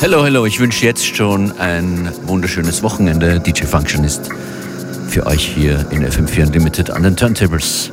Hello, hello, ich wünsche jetzt schon ein wunderschönes Wochenende. DJ Functionist für euch hier in FM4 Unlimited an den Turntables.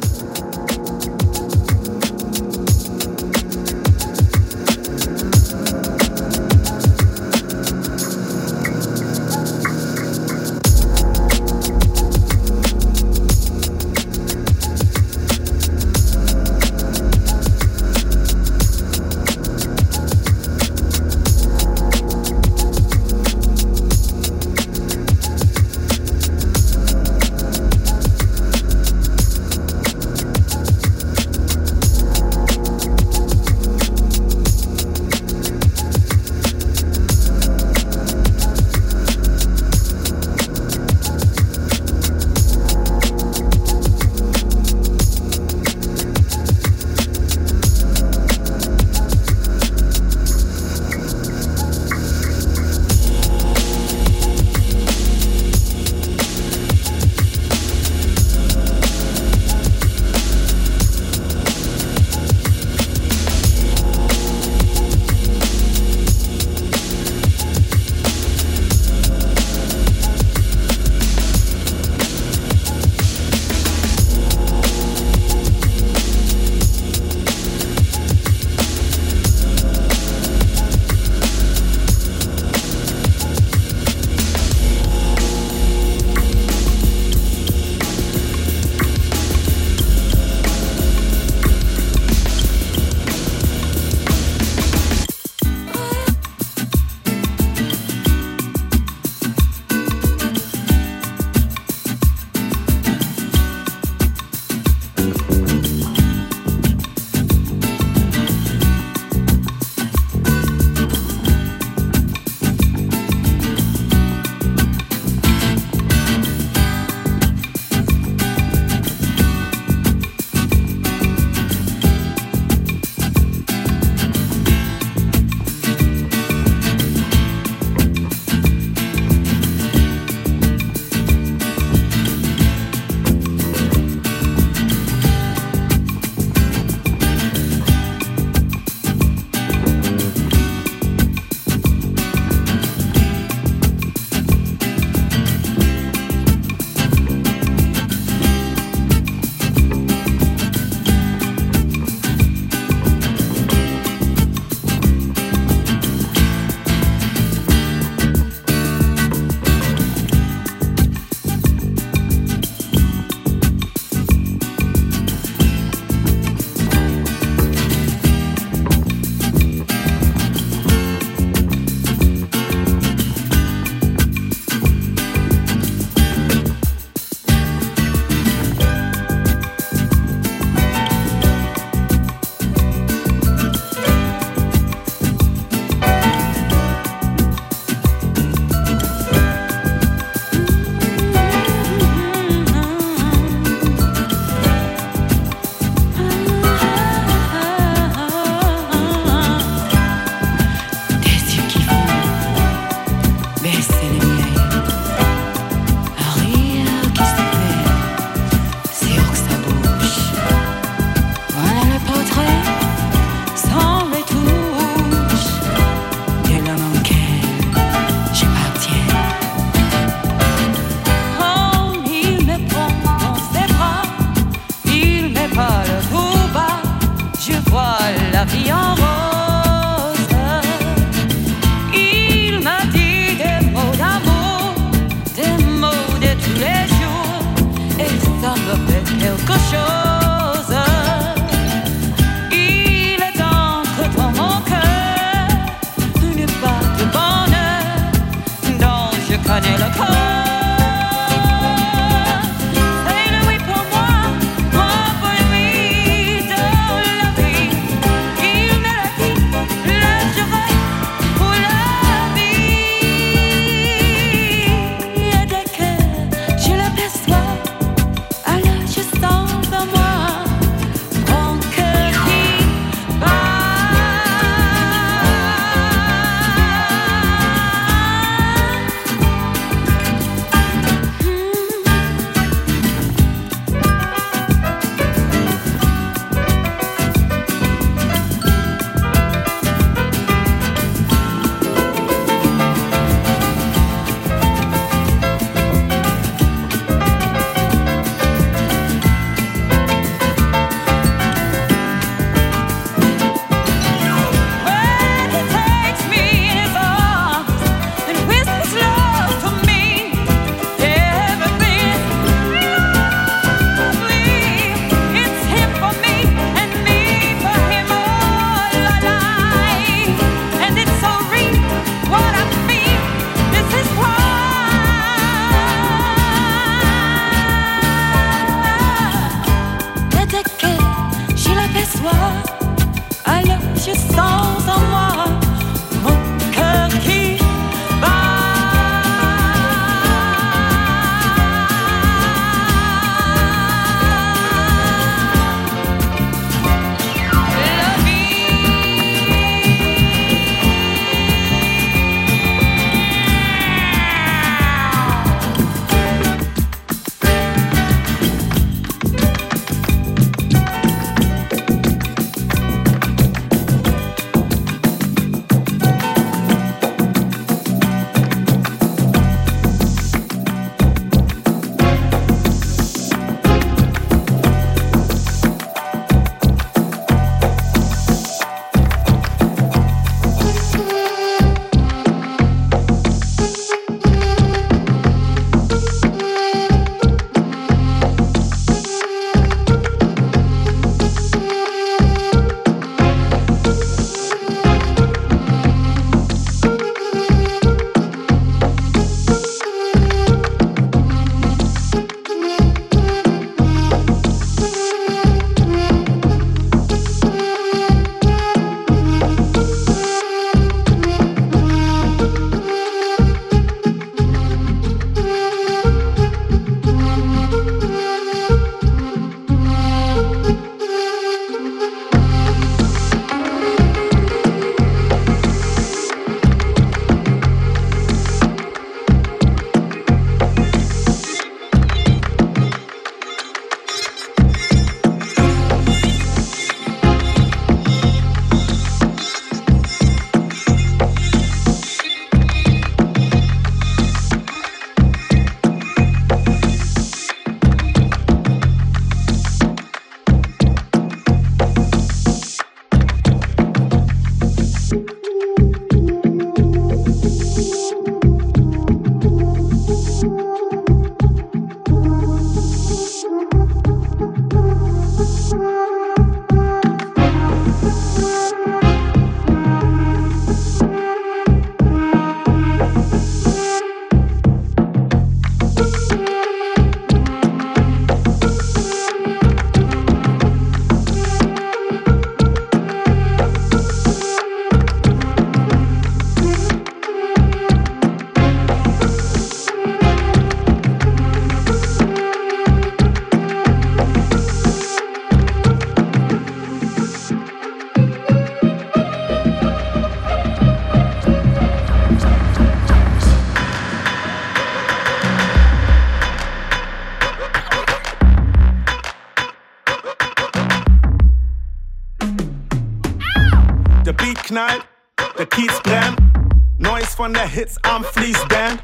Von der Hits am Fließband,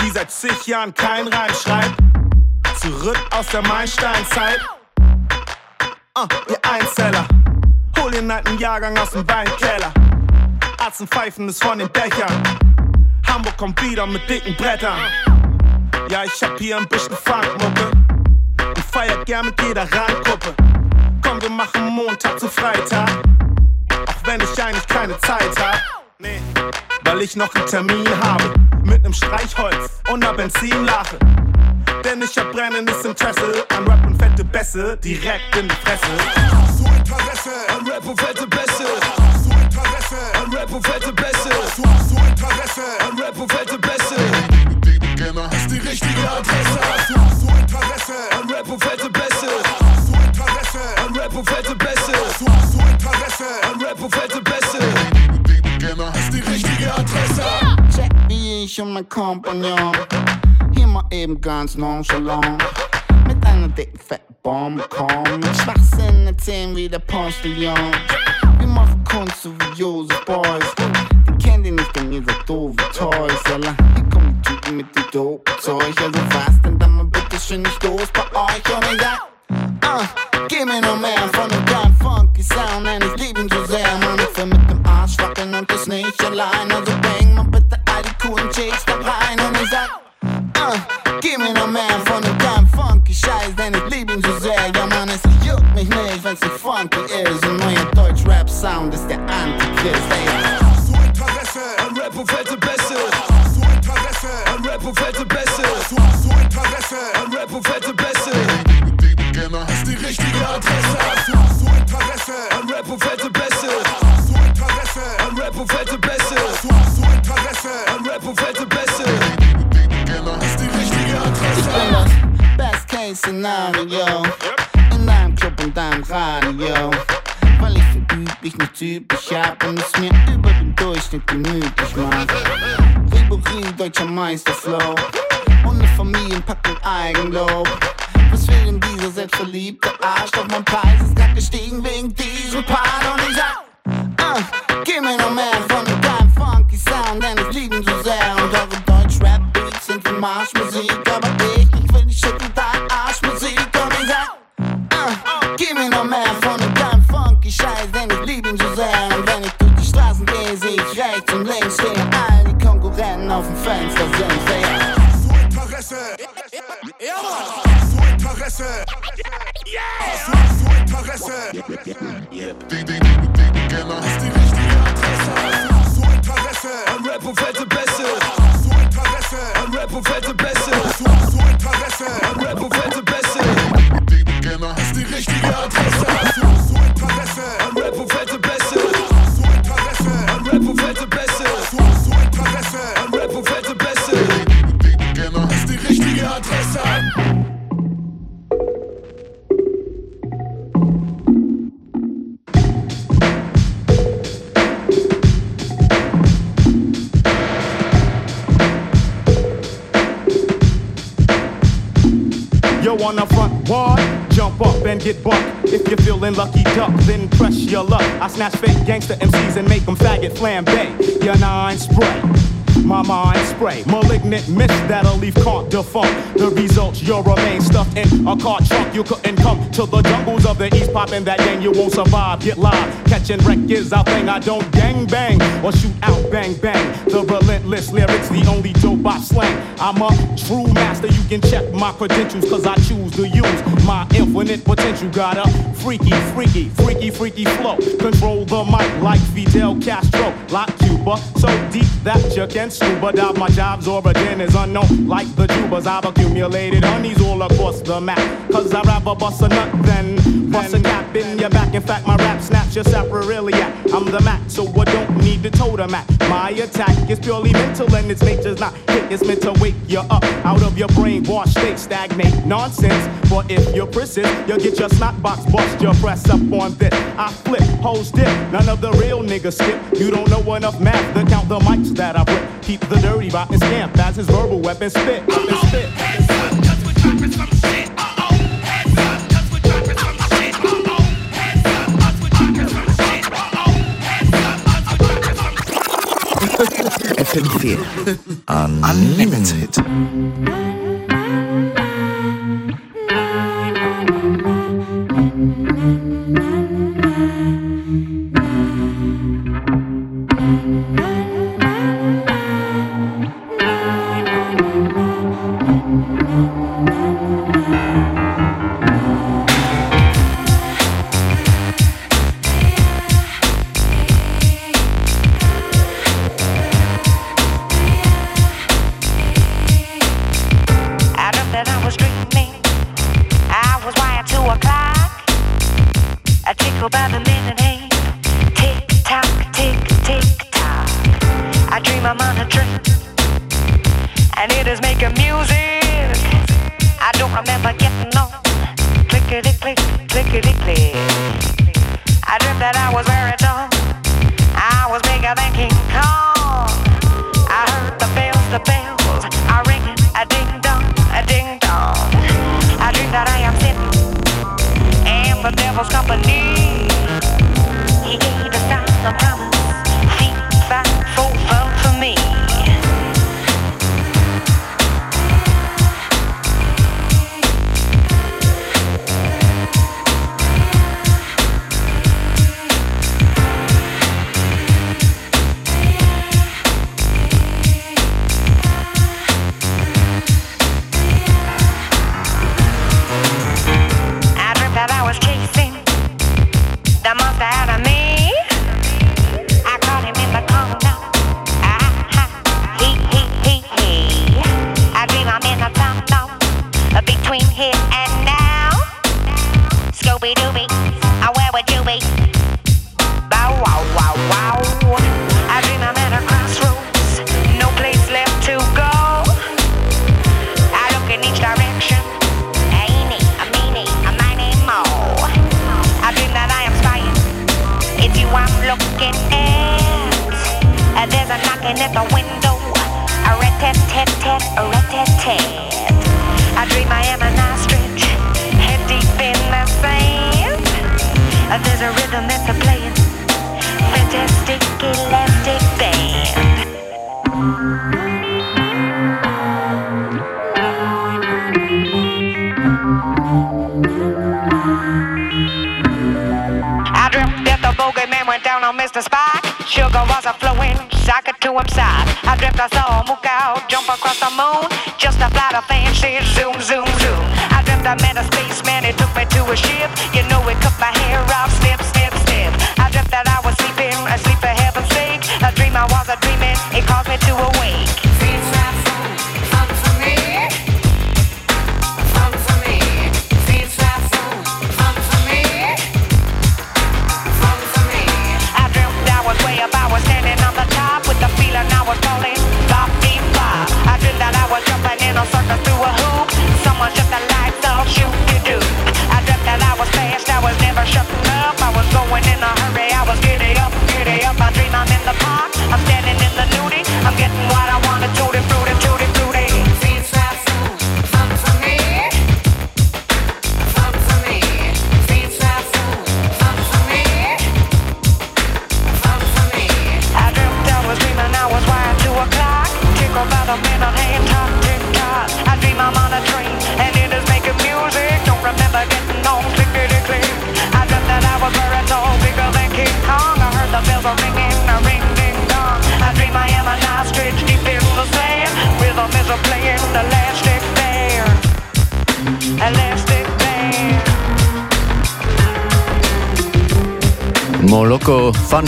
die seit zig Jahren kein Reim schreibt. Zurück aus der Meilensteinzeit. Uh, ihr Einzeller, hol den alten Jahrgang aus dem Weinkeller. Arzen pfeifen es von den Dächern. Hamburg kommt wieder mit dicken Brettern. Ja, ich hab hier ein bisschen Funkmucke und feiert gern mit jeder Randgruppe. Komm, wir machen Montag zu Freitag, auch wenn ich eigentlich keine Zeit hab. Nee, weil ich noch einen Termin habe mit nem Streichholz und ner Benzinlache. Denn ich hab brennendes Interesse an Rap und fette Bässe direkt in die Fresse. So Interesse an Rap und fette Bässe. So Interesse an Rap und fette Bässe. So Interesse an Rap und fette Bässe. Ist die richtige Adresse. So Interesse an Rap und fette ich und mein Kompagnon. Hier mal eben ganz nonchalant. Mit einer dicken fetten Bombe kommen. Mit Schwachsinn erzählen wie der Postillon. Wir machen Kunst so wie Joseph Boys. Die kennt ihr nicht, denn ihr seid doofe Toys. Jalla, hier kommen die Typen mit die dope Zeug. Also was denn dann mal bitte schön nicht los bei euch? Und ich sag, ah, gib mir noch mehr von dem geilen funky Sound. Denn ich lieb ihn so sehr, Mann. Ich will mit dem Arsch wackeln und das nicht allein. Also bring mal bitte coolen Chicks da rein. Und ich sag, ah, gib mir noch mehr von dem geilen funky Scheiß. Denn ich lieb ihn so sehr. Ja, Mann, es juckt mich nicht, wenn's funky ist. Und neuer Deutsch-Rap-Sound ist der Antichrist. Ey. Verüb ich hab es mir über den Durchschnitt gemütlich macht. Ribery, deutscher Meisterflow eine Familienpackung Eigenlob. Was will denn dieser selbstverliebte Arsch? Doch mein Preis ist grad gestiegen wegen diesem Part und ich sag, und fette Bässe. So Interesse an Rap und fette snatch fake gangster MCs and make them faggot flambe. Your nine spray. My mind spray, malignant mist that'll leave caught defunct. The results, you'll remain stuffed in a car trunk. You couldn't come to the jungles of the east, popping that gang. You won't survive. Get live, catching wreck is our thing. I don't gang bang or shoot out bang bang. The relentless lyrics, the only dope I slang. I'm a true master. You can check my credentials, cause I choose to use my infinite potential. Got a freaky, freaky, freaky, freaky flow. Control the mic like Fidel Castro, like Cuba. So deep that you can scuba dive. My job's origin is unknown, like the tubas. I've accumulated honeys all across the map. Cause I'd rather bust a nut than bust a cap in your back. In fact, my rap snaps your sacroiliac. I'm the Mac, so I don't need the totem at. My attack is purely mental and its nature's not hit. It's meant to wake you up out of your brainwash state, stagnate nonsense. But if you're persist, you'll get your snot box bust. Your press up on this. I flip, hoes dip. None of the real niggas skip. You don't know enough math to count the mics that I rip. Keep the dirty rotten scamp as his verbal weapon spit. Weapon spit. FM4. Unlimited. Hit.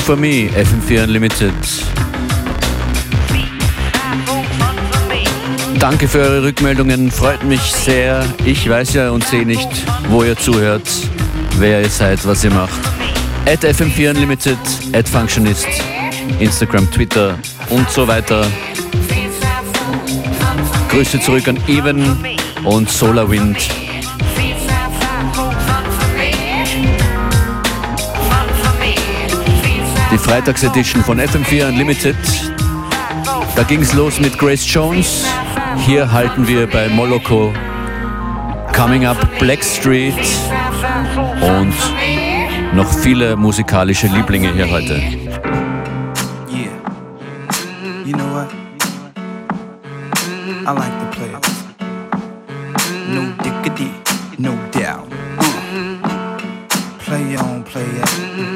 For Me, FM4 Unlimited. Danke für eure Rückmeldungen, freut mich sehr. Ich weiß ja und sehe nicht, wo ihr zuhört, wer ihr seid, was ihr macht. At FM4 Unlimited, at Functionist, Instagram, Twitter und so weiter. Grüße zurück an Even und SolarWind. Freitagsedition von FM4 Unlimited. Da ging es los mit Grace Jones. Hier halten wir bei Moloko Coming Up Black Street und noch viele musikalische Lieblinge hier heute. Yeah. You know what? I like play it. No diggity, no doubt. Uh. Play on, play it.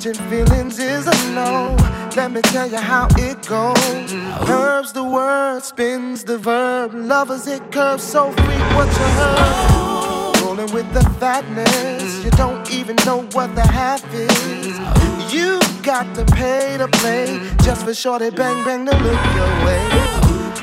Catching feelings is a no. Let me tell you how it goes. Curves the word, spins the verb. Lovers it curves so free. What you heard? Rolling with the fatness, you don't even know what the half is. You got to pay to play just for shorty bang bang to look your way.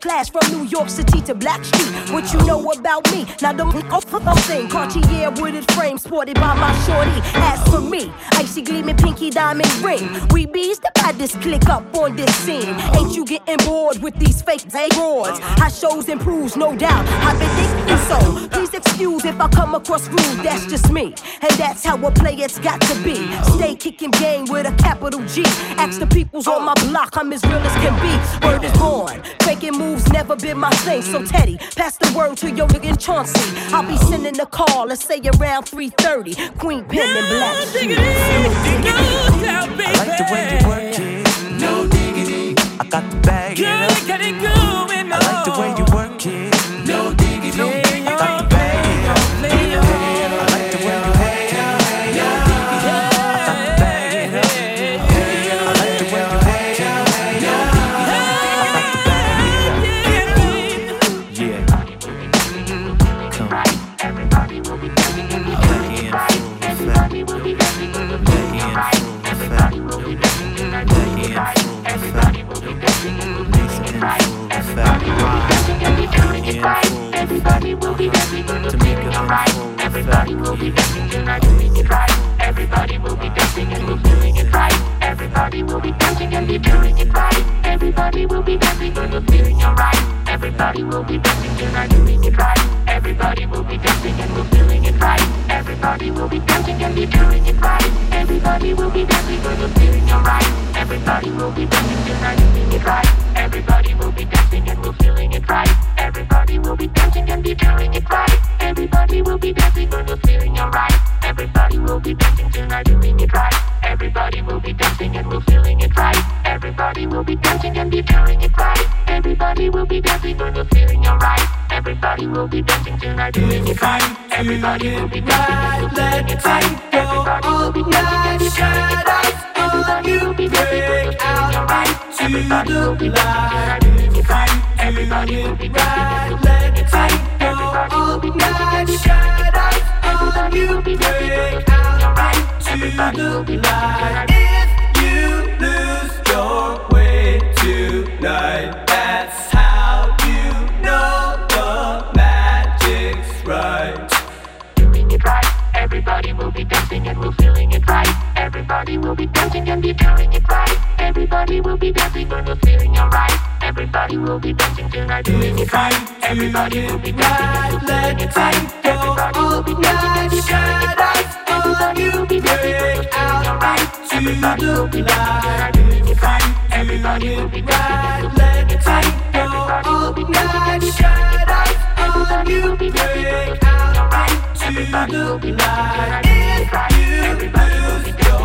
Flying York City to Blackstreet. What you know about me? Now the thing, Cartier wooded frame sported by my shorty. As for me, icy gleaming pinky diamond ring. We bees the baddest click up on this scene. Ain't you getting bored with these fake broads? Our shows improves, no doubt. I've been thinking so. Please excuse if I come across rude. That's just me, and that's how a player's got to be. Stay kicking game with a capital G. Ask the peoples on my block, I'm as real as can be. Word is born. Faking moves never been my thing. So Teddy, pass the word to your nigga Chauncey. I'll be sending a call, let's say around 3:30. Queen Pen and Black. Shoes. I like the way you work it. No diggity. I got to bag it up. I like the way you Everybody will be dancing and we're doing it right. Everybody will be dancing and we're doing it right. Everybody will be dancing and we're feeling we're doing it right. Everybody will be dancing and we're feeling. Everybody will be dancing and doing it right. Everybody will be dancing and we're feeling alright. Everybody will be dancing and we're doing it right. Everybody will be dancing and we're feeling it. Right. Everybody will be dancing and we're feeling alright. Everybody will be will be dancing tonight, doing it right. Everybody will be dancing and we're feeling it right. Everybody will be dancing and Everybody will be dancing and Everybody will be dancing and Everybody will be dancing and Everybody will be dancing and you break out into the light. And we're feeling it right. Everybody will be dancing and be doing it right. Everybody will be dancing and we're feeling alright. Everybody will be dancing tonight, doing it right. Everybody will be dancing and we're feeling it right. Everybody will be dancing and Everybody will be dancing out Everybody will be dancing Everybody will be dancing Everybody will be dancing Everybody will be dancing Everybody will be dancing you lose your way tonight That's how you know the magic's right If you lose your way tonight That's how you know the magic's right ready, ready, ready, ready, ready, ready, ready or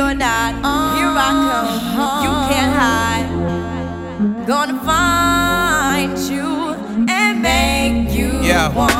or not, here I come, you can't hide. Gonna find you and make you Yeah. want me. Now that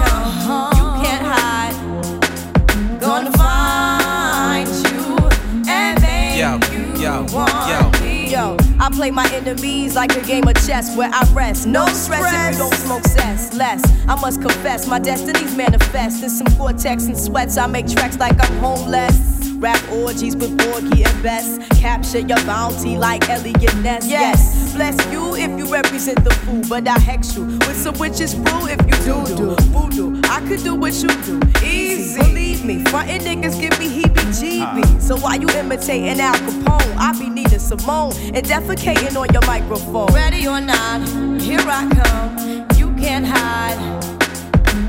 Yo, yo. Yo, I play my enemies like a game of chess where I rest. No stress if you don't smoke cess. Less, I must confess, my destinies manifest. In some cortex and sweats, I make tracks like I'm homeless. Rap orgies with Porgy and Bess. Capture your bounty like Eliot Ness. Yes, bless you if you represent the fool, but I hex you with some witches brew if you do do voodoo. I could do what you do, easy. Believe me, frontin' niggas give me heebie-jeebies. So why you imitating Al Capone? I be Nina Simone and defecating on your microphone. Ready or not, here I come. You can't hide.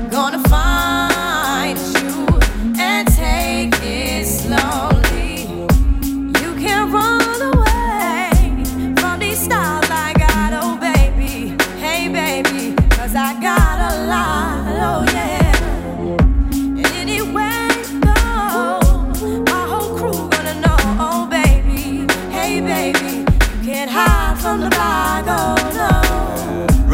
Gonna find you take it slowly.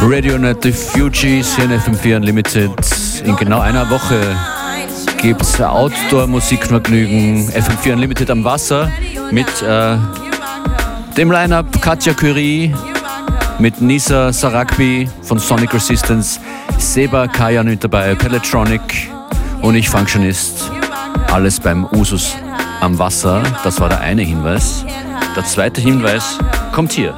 Radio Net The Fugees hier in FM4 Unlimited. In genau einer Woche you. gibt's Outdoor-Musikvergnügen FM4 Unlimited am Wasser. mit äh, dem Line-Up Katja Curie, mit Nisa Sarakbi von Sonic Resistance, Seba Kajan mit dabei, Pelletronic und ich Functionist. Alles beim Usus am Wasser. Das war der eine Hinweis. Der zweite Hinweis kommt hier.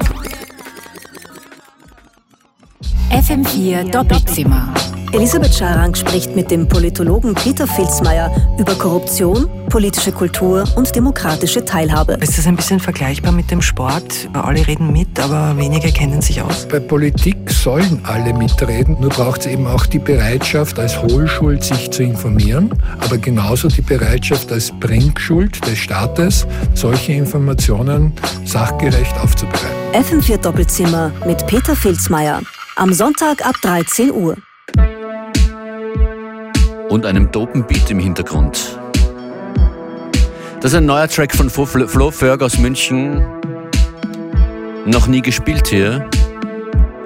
FM4 Doppelzimmer. Elisabeth Scharang spricht mit dem Politologen Peter Filzmeier über Korruption, politische Kultur und demokratische Teilhabe. Ist das ein bisschen vergleichbar mit dem Sport? Alle reden mit, aber wenige kennen sich aus. Bei Politik sollen alle mitreden, nur braucht es eben auch die Bereitschaft, als Hohlschuld sich zu informieren, aber genauso die Bereitschaft als Bringschuld des Staates, solche Informationen sachgerecht aufzubereiten. FM4 Doppelzimmer mit Peter Filzmeier. Am Sonntag ab 13 Uhr. Und einem dopen Beat im Hintergrund. Das ist ein neuer Track von Flo Ferg aus München. Noch nie gespielt hier.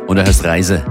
Und er heißt Reise.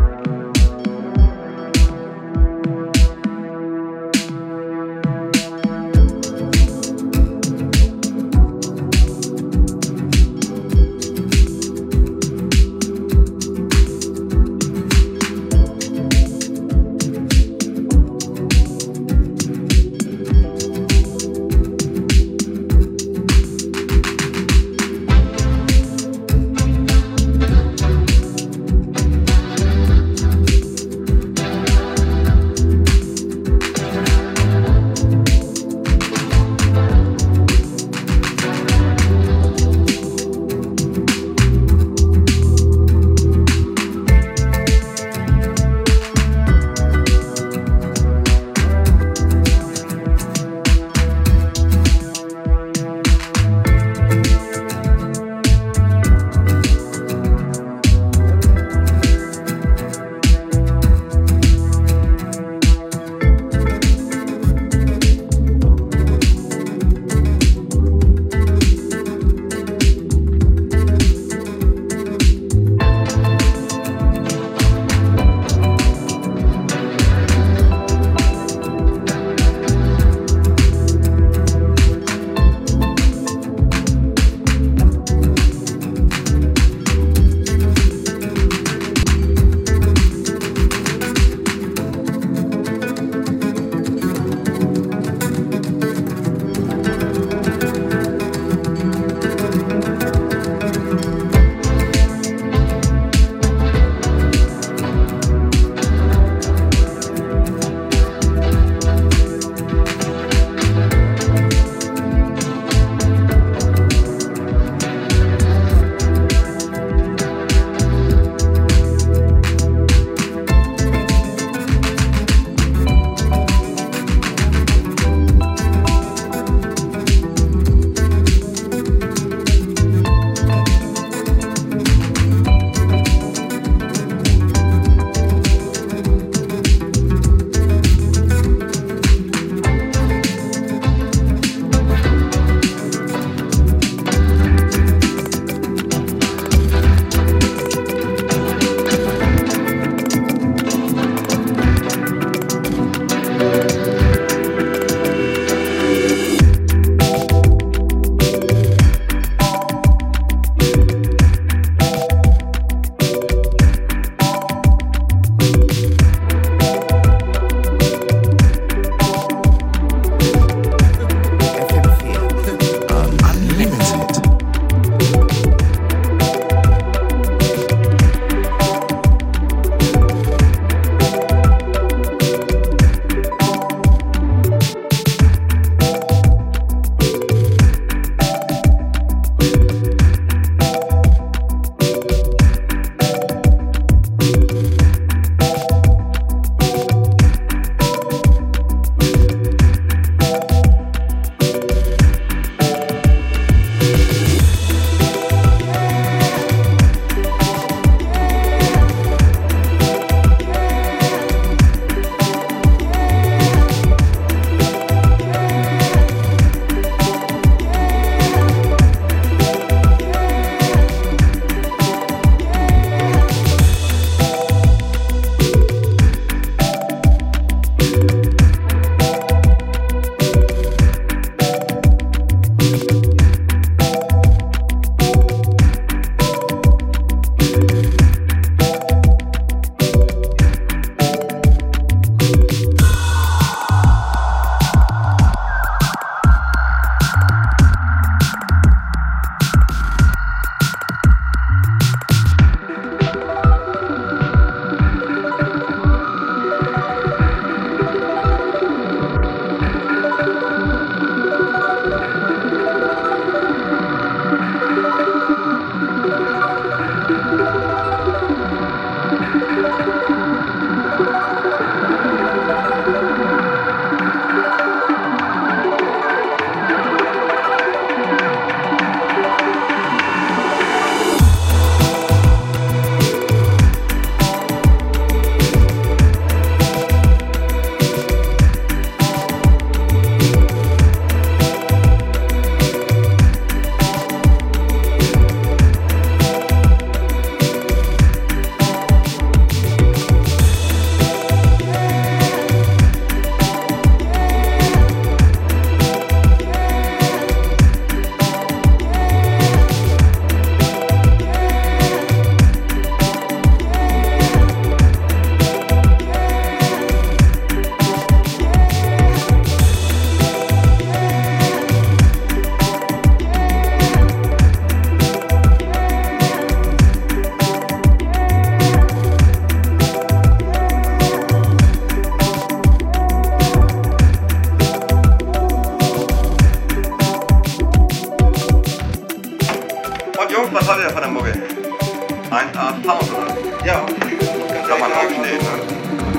man aufsteht.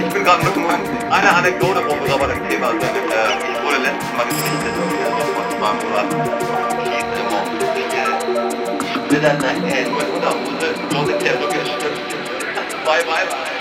Ich bin gerade mit einer Anekdote rum, aber das Thema ist, äh, wurde letztes Mal gesichtet und ja, das war zwar was. Ich bin dann nachher nur in Unterhose, bloß in der Rücke, stimmt. Bye, bye, bye.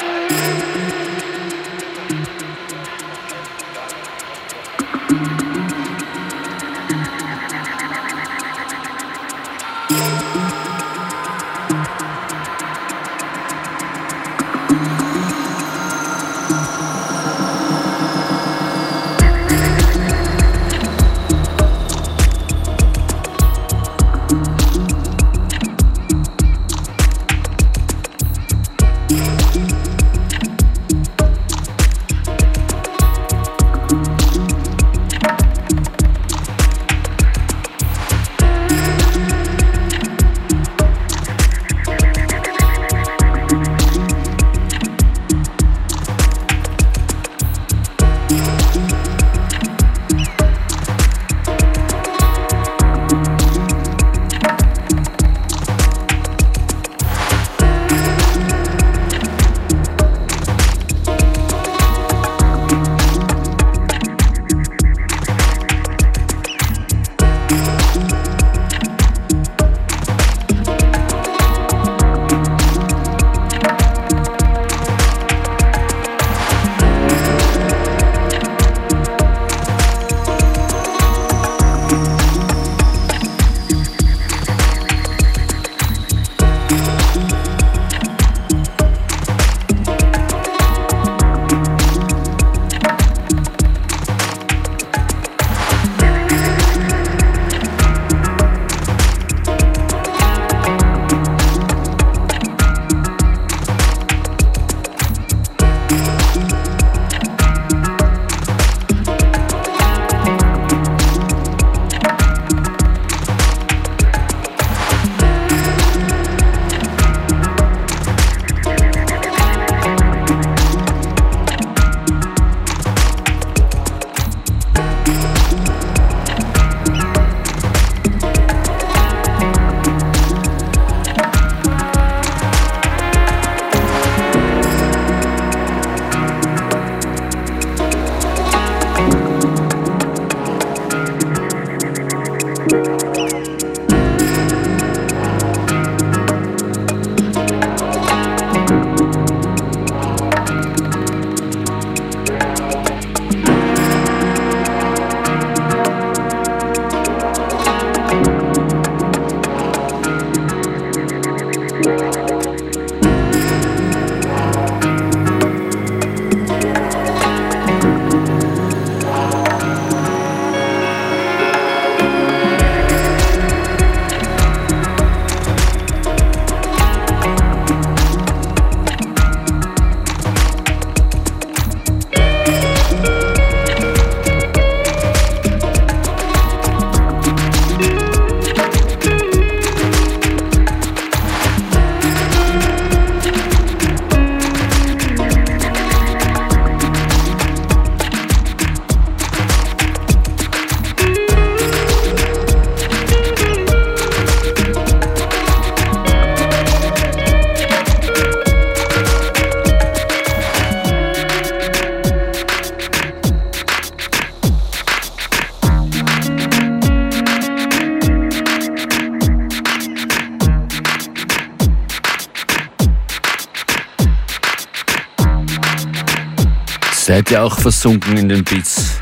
Seid ihr auch versunken in den Beats?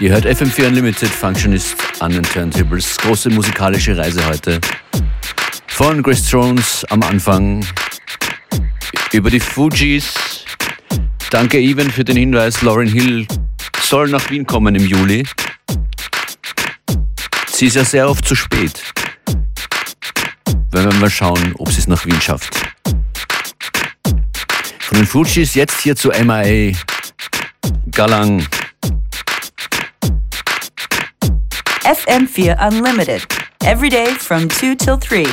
Ihr hört FM4 Unlimited Functionist an den Turntables. Große musikalische Reise heute. Von Grace Jones am Anfang über die Fujis. Danke Even für den Hinweis. Lauren Hill soll nach Wien kommen im Juli. Sie ist ja sehr oft zu spät. Wenn wir mal schauen, ob sie es nach Wien schafft. Von den Fujis jetzt hier zu MIA. Galang. FM4 Unlimited, every day from 2 till 3.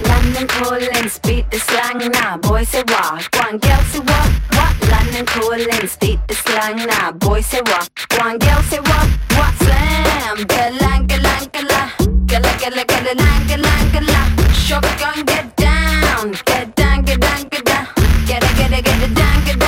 London calling, speak the slang now. Boy say what, one girl say what, what. London calling, beat the slang now. Boy say what, one girl say what, what. Slam, galang, galang, galang, galang, galang, galang. Shotgun, get down, get down, get down, get down, get down, get down, get down.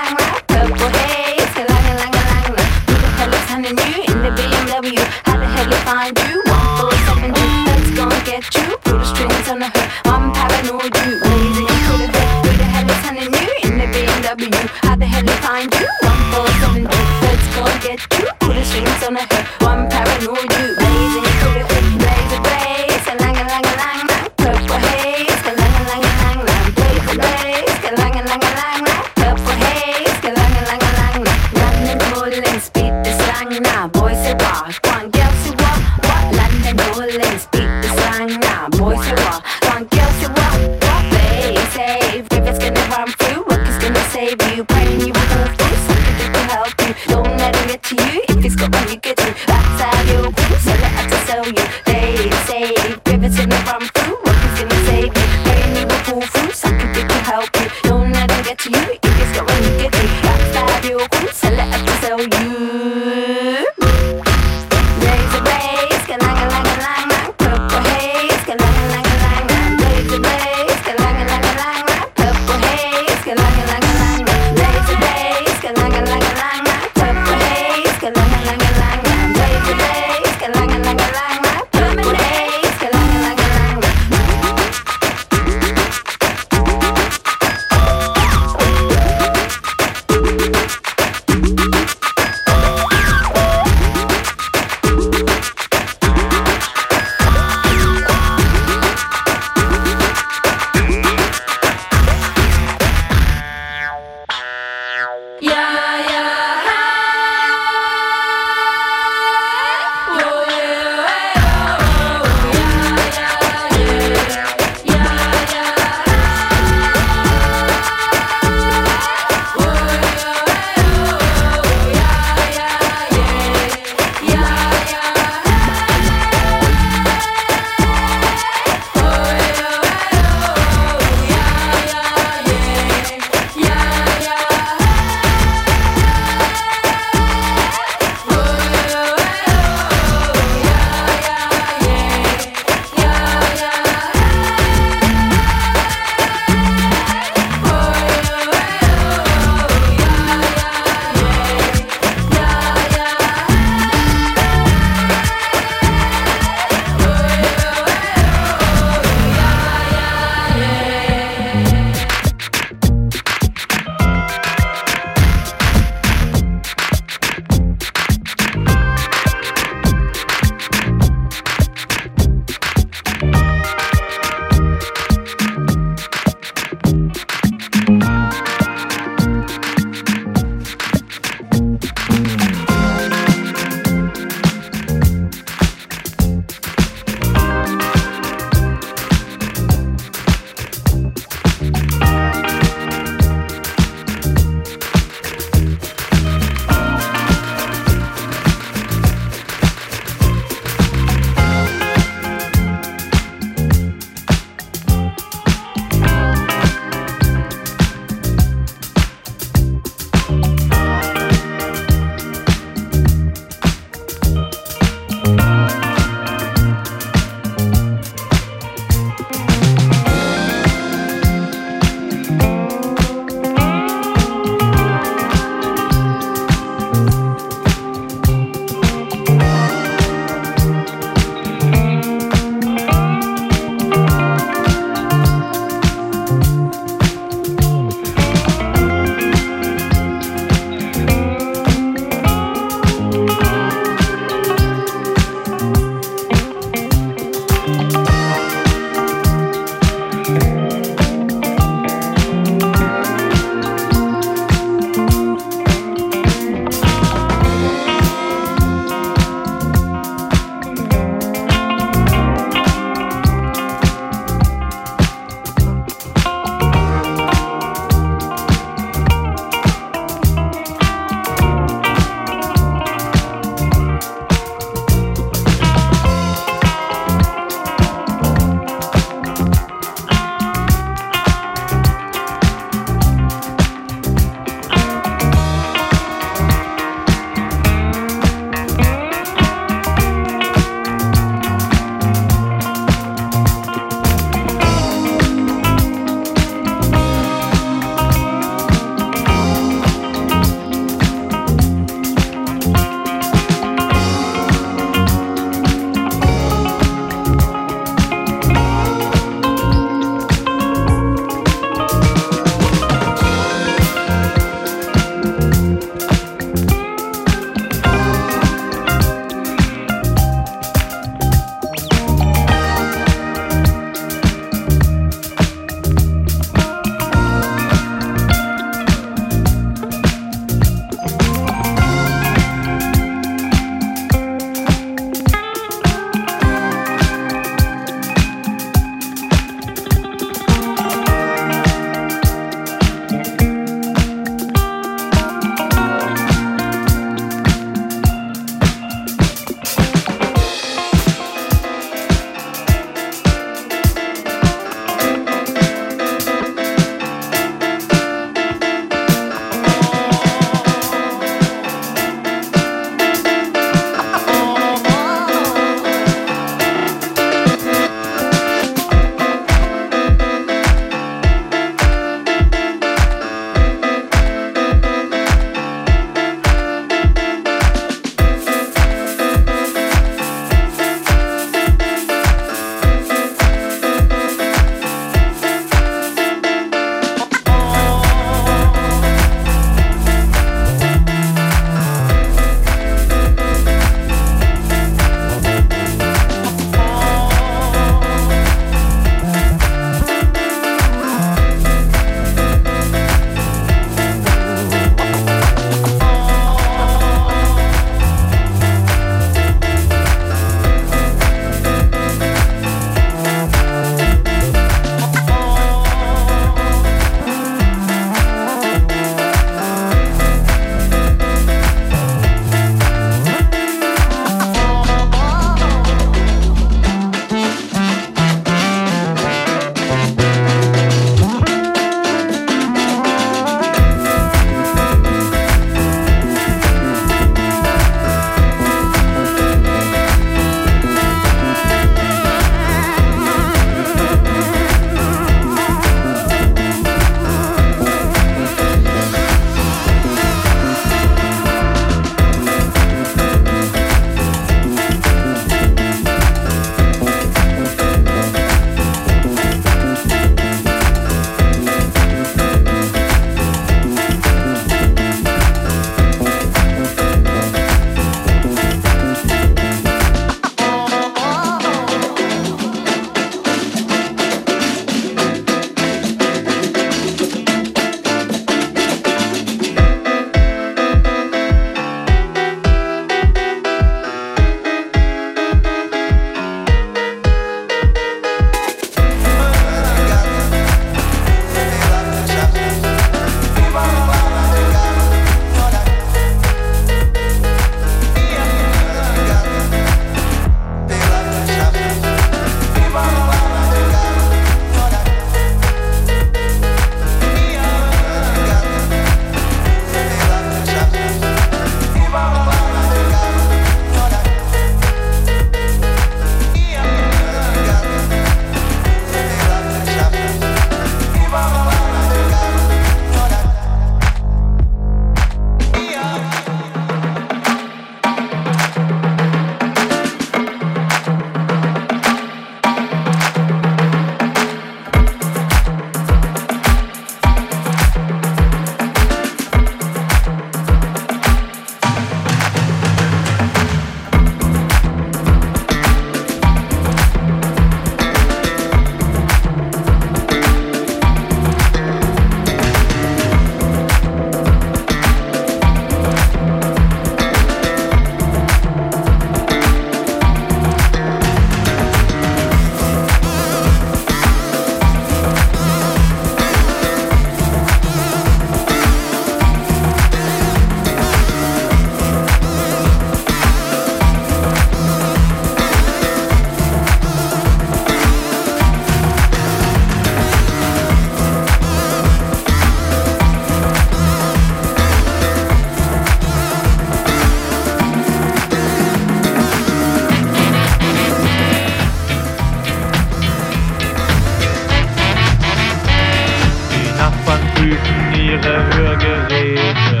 Nachbarn prüfen ihre Hörgeräte.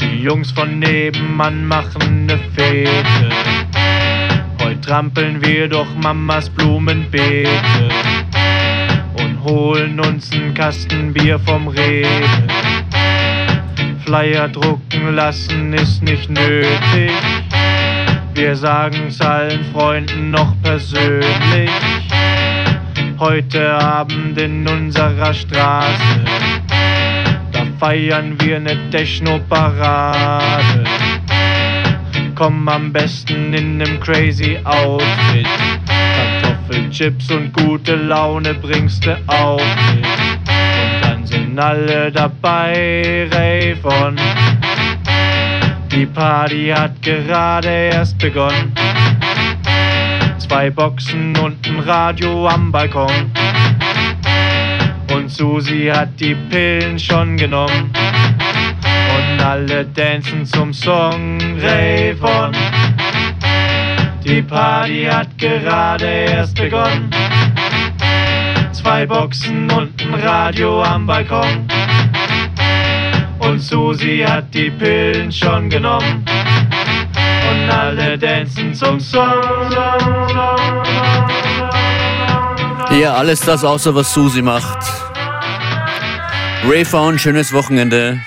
Die Jungs von nebenan machen ne Fete. Heute trampeln wir durch Mamas Blumenbeete und holen uns einen Kasten Bier vom Rewe. Flyer drucken lassen ist nicht nötig. Wir sagen's allen Freunden noch persönlich. Heute Abend in unserer Straße, da feiern wir ne Techno-Parade. Komm am besten in nem crazy Outfit. Kartoffelchips und gute Laune bringst du auch mit. Und dann sind alle dabei, Rave on. Die Party hat gerade erst begonnen. Zwei Boxen und ein Radio am Balkon. Und Susi hat die Pillen schon genommen. Und alle dancen zum Song Rave on. Die Party hat gerade erst begonnen. Zwei Boxen und ein Radio am Balkon. Und Susi hat die Pillen schon genommen. Und alle dancen zum Song. Ja, alles das außer was Susi macht. Rayphone, schönes Wochenende.